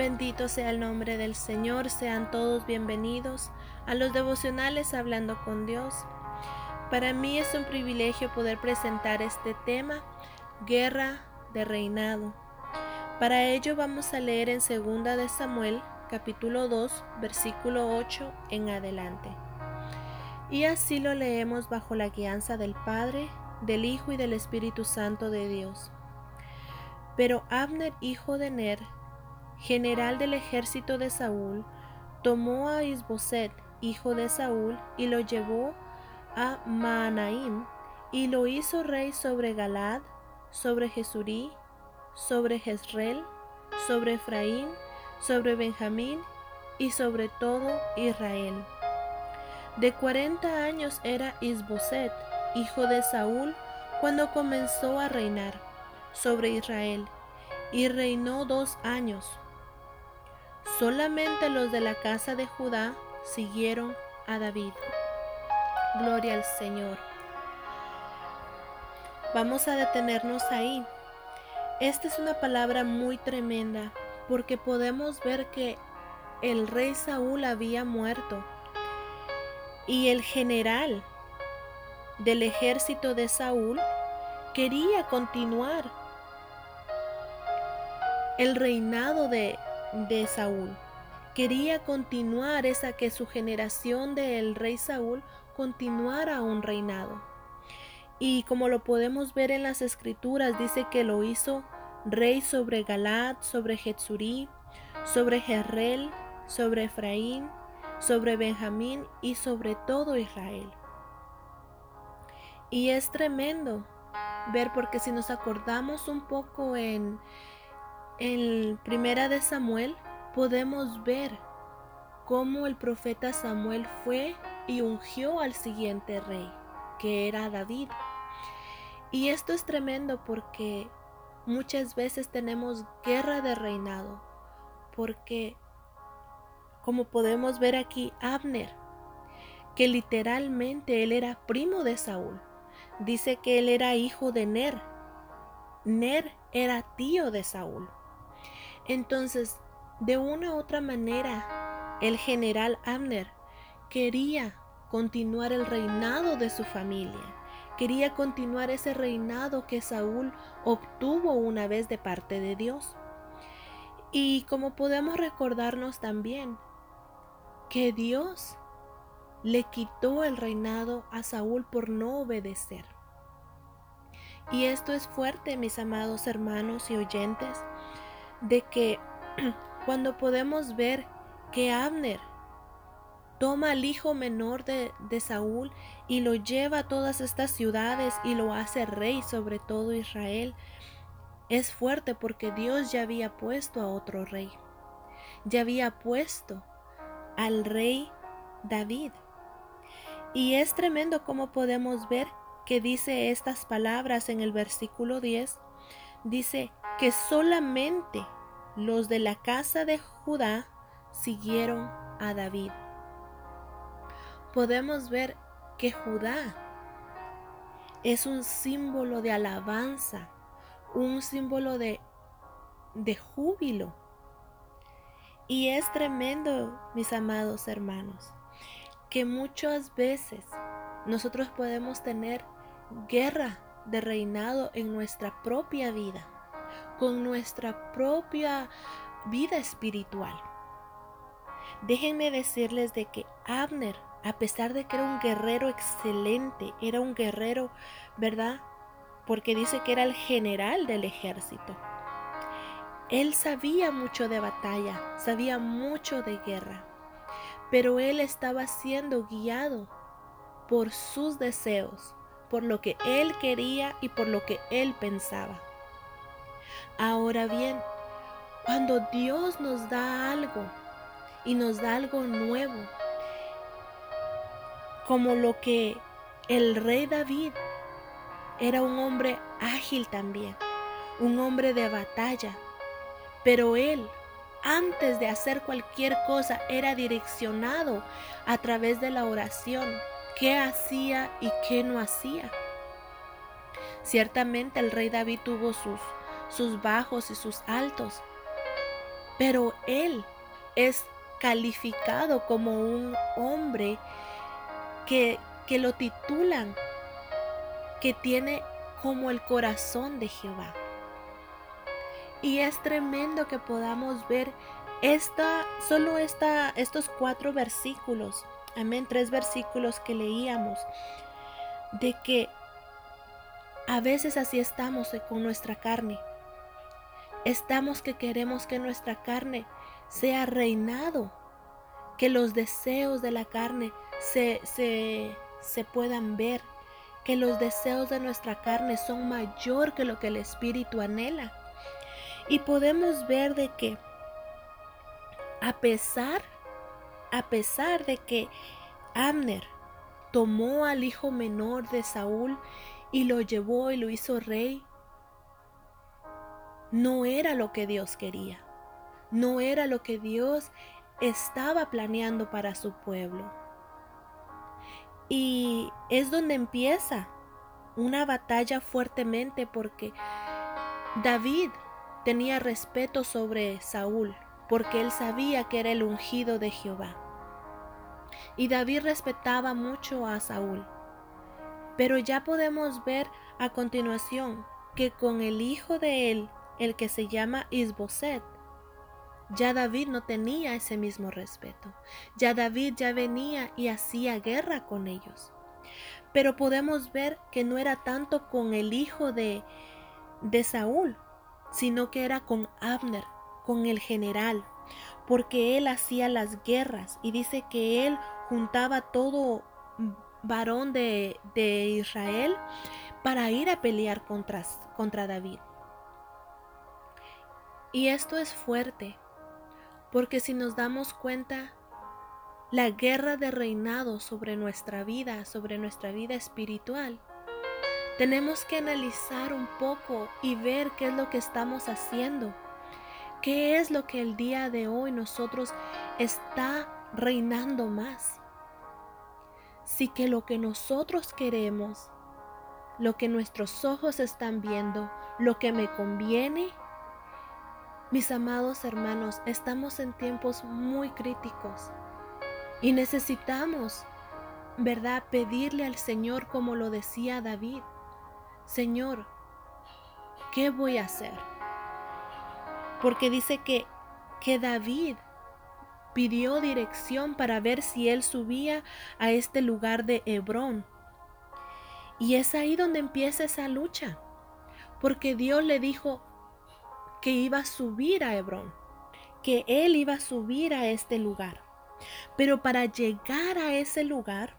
Bendito sea el nombre del Señor, sean todos bienvenidos a los devocionales Hablando con Dios. Para mí es un privilegio poder presentar este tema, Guerra de Reinado. Para ello vamos a leer en 2 de Samuel, capítulo 2, versículo 8 en adelante. Y así lo leemos bajo la guianza del Padre, del Hijo y del Espíritu Santo de Dios. Pero Abner, hijo de Ner, general del ejército de Saúl, tomó a Isboset, hijo de Saúl, y lo llevó a Maanaim, y lo hizo rey sobre Galad, sobre Jesurí, sobre Jezreel, sobre Efraín, sobre Benjamín y sobre todo Israel. De cuarenta años era Isboset, hijo de Saúl, cuando comenzó a reinar sobre Israel, y reinó dos años. Solamente los de la casa de Judá siguieron a David. Gloria al Señor. Vamos a detenernos ahí. Esta es una palabra muy tremenda porque podemos ver que el rey Saúl había muerto y el general del ejército de Saúl quería continuar el reinado de de Saúl. Quería continuar esa que su generación del rey Saúl continuara un reinado. Y como lo podemos ver en las escrituras, dice que lo hizo rey sobre Galad, sobre Jetsurí, sobre Jerrel, sobre Efraín, sobre Benjamín y sobre todo Israel. Y es tremendo ver porque si nos acordamos un poco en en Primera de Samuel podemos ver cómo el profeta Samuel fue y ungió al siguiente rey, que era David. Y esto es tremendo porque muchas veces tenemos guerra de reinado, porque como podemos ver aquí, Abner, que literalmente él era primo de Saúl, dice que él era hijo de Ner. Ner era tío de Saúl. Entonces, de una u otra manera, el general Abner quería continuar el reinado de su familia, quería continuar ese reinado que Saúl obtuvo una vez de parte de Dios. Y como podemos recordarnos también que Dios le quitó el reinado a Saúl por no obedecer. Y esto es fuerte, mis amados hermanos y oyentes, de que cuando podemos ver que Abner toma al hijo menor de, de, Saúl y lo lleva a todas estas ciudades y lo hace rey sobre todo Israel, es fuerte porque Dios ya había puesto a otro rey. Ya había puesto al rey David. Y es tremendo como podemos ver que dice estas palabras en el versículo 10. Dice, que solamente los de la casa de Judá siguieron a David. Podemos ver que Judá es un símbolo de alabanza, un símbolo de, de júbilo. Y es tremendo, mis amados hermanos, que muchas veces nosotros podemos tener guerra de reinado en nuestra propia vida con nuestra propia vida espiritual. Déjenme decirles de que Abner, a pesar de que era un guerrero excelente, era un guerrero, ¿verdad? Porque dice que era el general del ejército. Él sabía mucho de batalla, sabía mucho de guerra, pero él estaba siendo guiado por sus deseos, por lo que él quería y por lo que él pensaba. Ahora bien, cuando Dios nos da algo y nos da algo nuevo, como lo que el rey David era un hombre ágil también, un hombre de batalla, pero él antes de hacer cualquier cosa era direccionado a través de la oración, qué hacía y qué no hacía. Ciertamente el rey David tuvo sus sus bajos y sus altos. pero él es calificado como un hombre que, que lo titulan, que tiene como el corazón de Jehová. Y es tremendo que podamos ver esta, solo esta, estos cuatro versículos, amén, tres versículos que leíamos, de que a veces así estamos con nuestra carne. Estamos que queremos que nuestra carne sea reinado, que los deseos de la carne se, se, se puedan ver, que los deseos de nuestra carne son mayor que lo que el Espíritu anhela. Y podemos ver de que a pesar, a pesar de que Abner tomó al hijo menor de Saúl y lo llevó y lo hizo rey, no era lo que Dios quería, no era lo que Dios estaba planeando para su pueblo. Y es donde empieza una batalla fuertemente porque David tenía respeto sobre Saúl, porque él sabía que era el ungido de Jehová. Y David respetaba mucho a Saúl. Pero ya podemos ver a continuación que con el hijo de él, el que se llama Isboset, ya David no tenía ese mismo respeto. Ya David ya venía y hacía guerra con ellos. Pero podemos ver que no era tanto con el hijo de, de Saúl, sino que era con Abner, con el general, porque él hacía las guerras y dice que él juntaba todo varón de, de Israel para ir a pelear contra, contra David. Y esto es fuerte, porque si nos damos cuenta, la guerra de reinado sobre nuestra vida, sobre nuestra vida espiritual, tenemos que analizar un poco y ver qué es lo que estamos haciendo. ¿Qué es lo que el día de hoy nosotros está reinando más? Si que lo que nosotros queremos, lo que nuestros ojos están viendo, lo que me conviene, mis amados hermanos, estamos en tiempos muy críticos y necesitamos, ¿verdad?, pedirle al Señor como lo decía David. Señor, ¿qué voy a hacer? Porque dice que, que David pidió dirección para ver si él subía a este lugar de Hebrón. Y es ahí donde empieza esa lucha, porque Dios le dijo, que iba a subir a Hebrón, que él iba a subir a este lugar. Pero para llegar a ese lugar,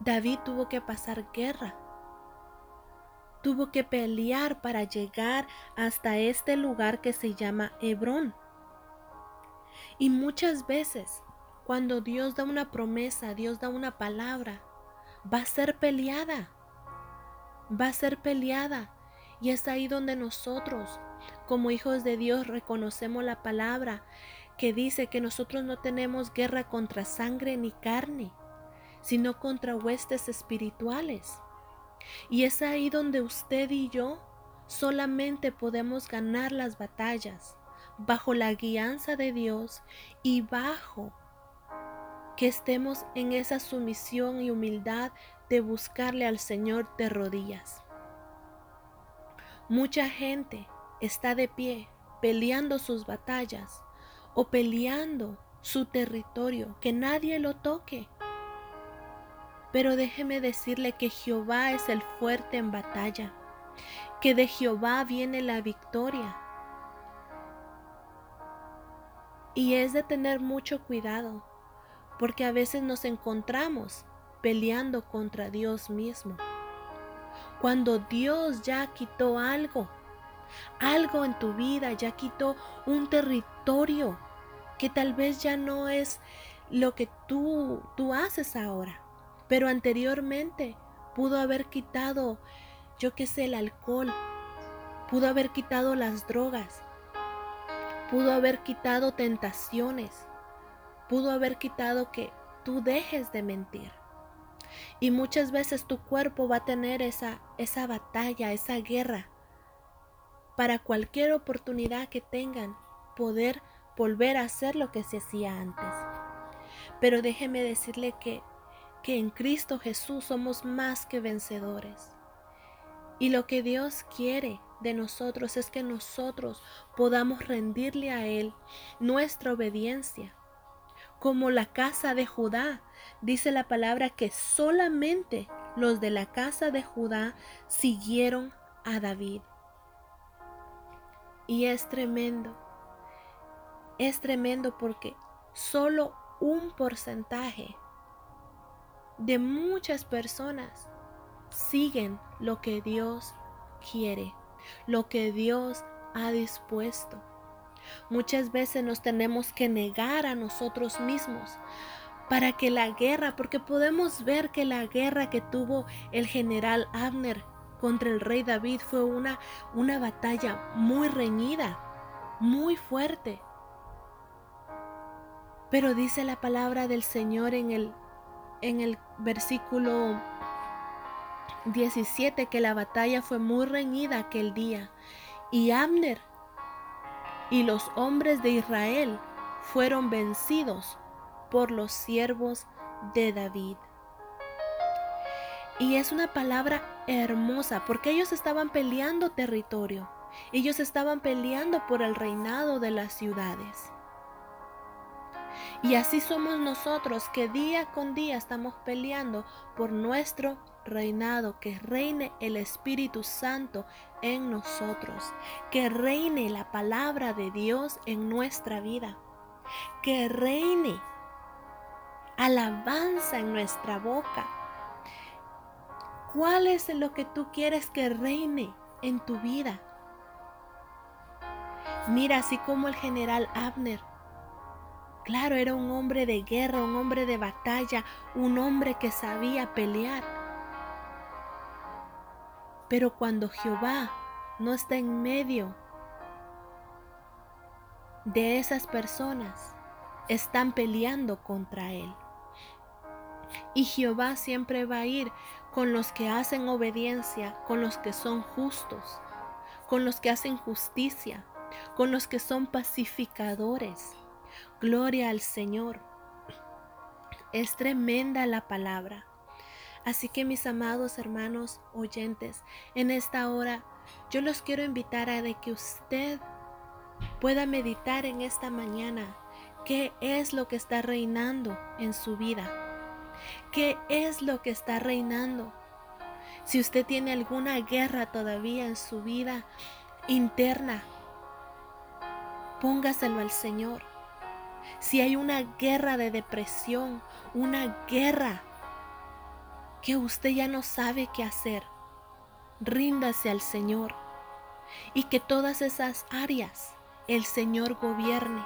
David tuvo que pasar guerra. Tuvo que pelear para llegar hasta este lugar que se llama Hebrón. Y muchas veces, cuando Dios da una promesa, Dios da una palabra, va a ser peleada. Va a ser peleada. Y es ahí donde nosotros, como hijos de Dios, reconocemos la palabra que dice que nosotros no tenemos guerra contra sangre ni carne, sino contra huestes espirituales. Y es ahí donde usted y yo solamente podemos ganar las batallas bajo la guianza de Dios y bajo que estemos en esa sumisión y humildad de buscarle al Señor de rodillas. Mucha gente está de pie peleando sus batallas o peleando su territorio, que nadie lo toque. Pero déjeme decirle que Jehová es el fuerte en batalla, que de Jehová viene la victoria. Y es de tener mucho cuidado, porque a veces nos encontramos peleando contra Dios mismo. Cuando Dios ya quitó algo, algo en tu vida, ya quitó un territorio que tal vez ya no es lo que tú, tú haces ahora, pero anteriormente pudo haber quitado, yo qué sé, el alcohol, pudo haber quitado las drogas, pudo haber quitado tentaciones, pudo haber quitado que tú dejes de mentir. Y muchas veces tu cuerpo va a tener esa, esa batalla, esa guerra, para cualquier oportunidad que tengan poder volver a hacer lo que se hacía antes. Pero déjeme decirle que, que en Cristo Jesús somos más que vencedores. Y lo que Dios quiere de nosotros es que nosotros podamos rendirle a Él nuestra obediencia. Como la casa de Judá, dice la palabra que solamente los de la casa de Judá siguieron a David. Y es tremendo, es tremendo porque solo un porcentaje de muchas personas siguen lo que Dios quiere, lo que Dios ha dispuesto. Muchas veces nos tenemos que negar a nosotros mismos para que la guerra, porque podemos ver que la guerra que tuvo el general Abner contra el rey David fue una, una batalla muy reñida, muy fuerte. Pero dice la palabra del Señor en el, en el versículo 17 que la batalla fue muy reñida aquel día y Abner y los hombres de Israel fueron vencidos por los siervos de David. Y es una palabra hermosa porque ellos estaban peleando territorio. Ellos estaban peleando por el reinado de las ciudades. Y así somos nosotros que día con día estamos peleando por nuestro reinado, que reine el Espíritu Santo en nosotros, que reine la palabra de Dios en nuestra vida, que reine alabanza en nuestra boca. ¿Cuál es lo que tú quieres que reine en tu vida? Mira, así como el general Abner Claro, era un hombre de guerra, un hombre de batalla, un hombre que sabía pelear. Pero cuando Jehová no está en medio de esas personas, están peleando contra él. Y Jehová siempre va a ir con los que hacen obediencia, con los que son justos, con los que hacen justicia, con los que son pacificadores Gloria al Señor. Es tremenda la palabra. Así que mis amados hermanos oyentes, en esta hora yo los quiero invitar a de que usted pueda meditar en esta mañana qué es lo que está reinando en su vida. ¿Qué es lo que está reinando? Si usted tiene alguna guerra todavía en su vida interna, póngaselo al Señor si hay una guerra de depresión, una guerra que usted ya no sabe qué hacer, ríndase al Señor y que todas esas áreas el Señor gobierne.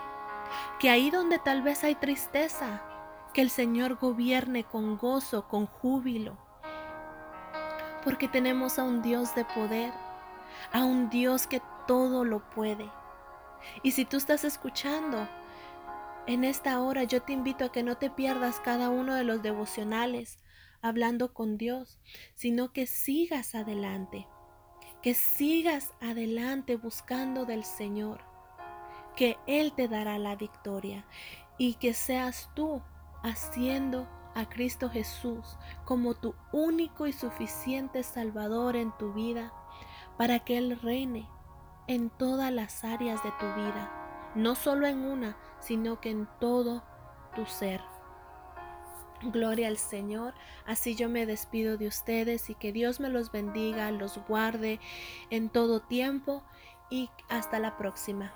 Que ahí donde tal vez hay tristeza, que el Señor gobierne con gozo, con júbilo. Porque tenemos a un Dios de poder, a un Dios que todo lo puede. Y si tú estás escuchando en esta hora yo te invito a que no te pierdas cada uno de los devocionales hablando con Dios, sino que sigas adelante, que sigas adelante buscando del Señor, que Él te dará la victoria y que seas tú haciendo a Cristo Jesús como tu único y suficiente Salvador en tu vida, para que Él reine en todas las áreas de tu vida no solo en una, sino que en todo tu ser. Gloria al Señor. Así yo me despido de ustedes y que Dios me los bendiga, los guarde en todo tiempo y hasta la próxima.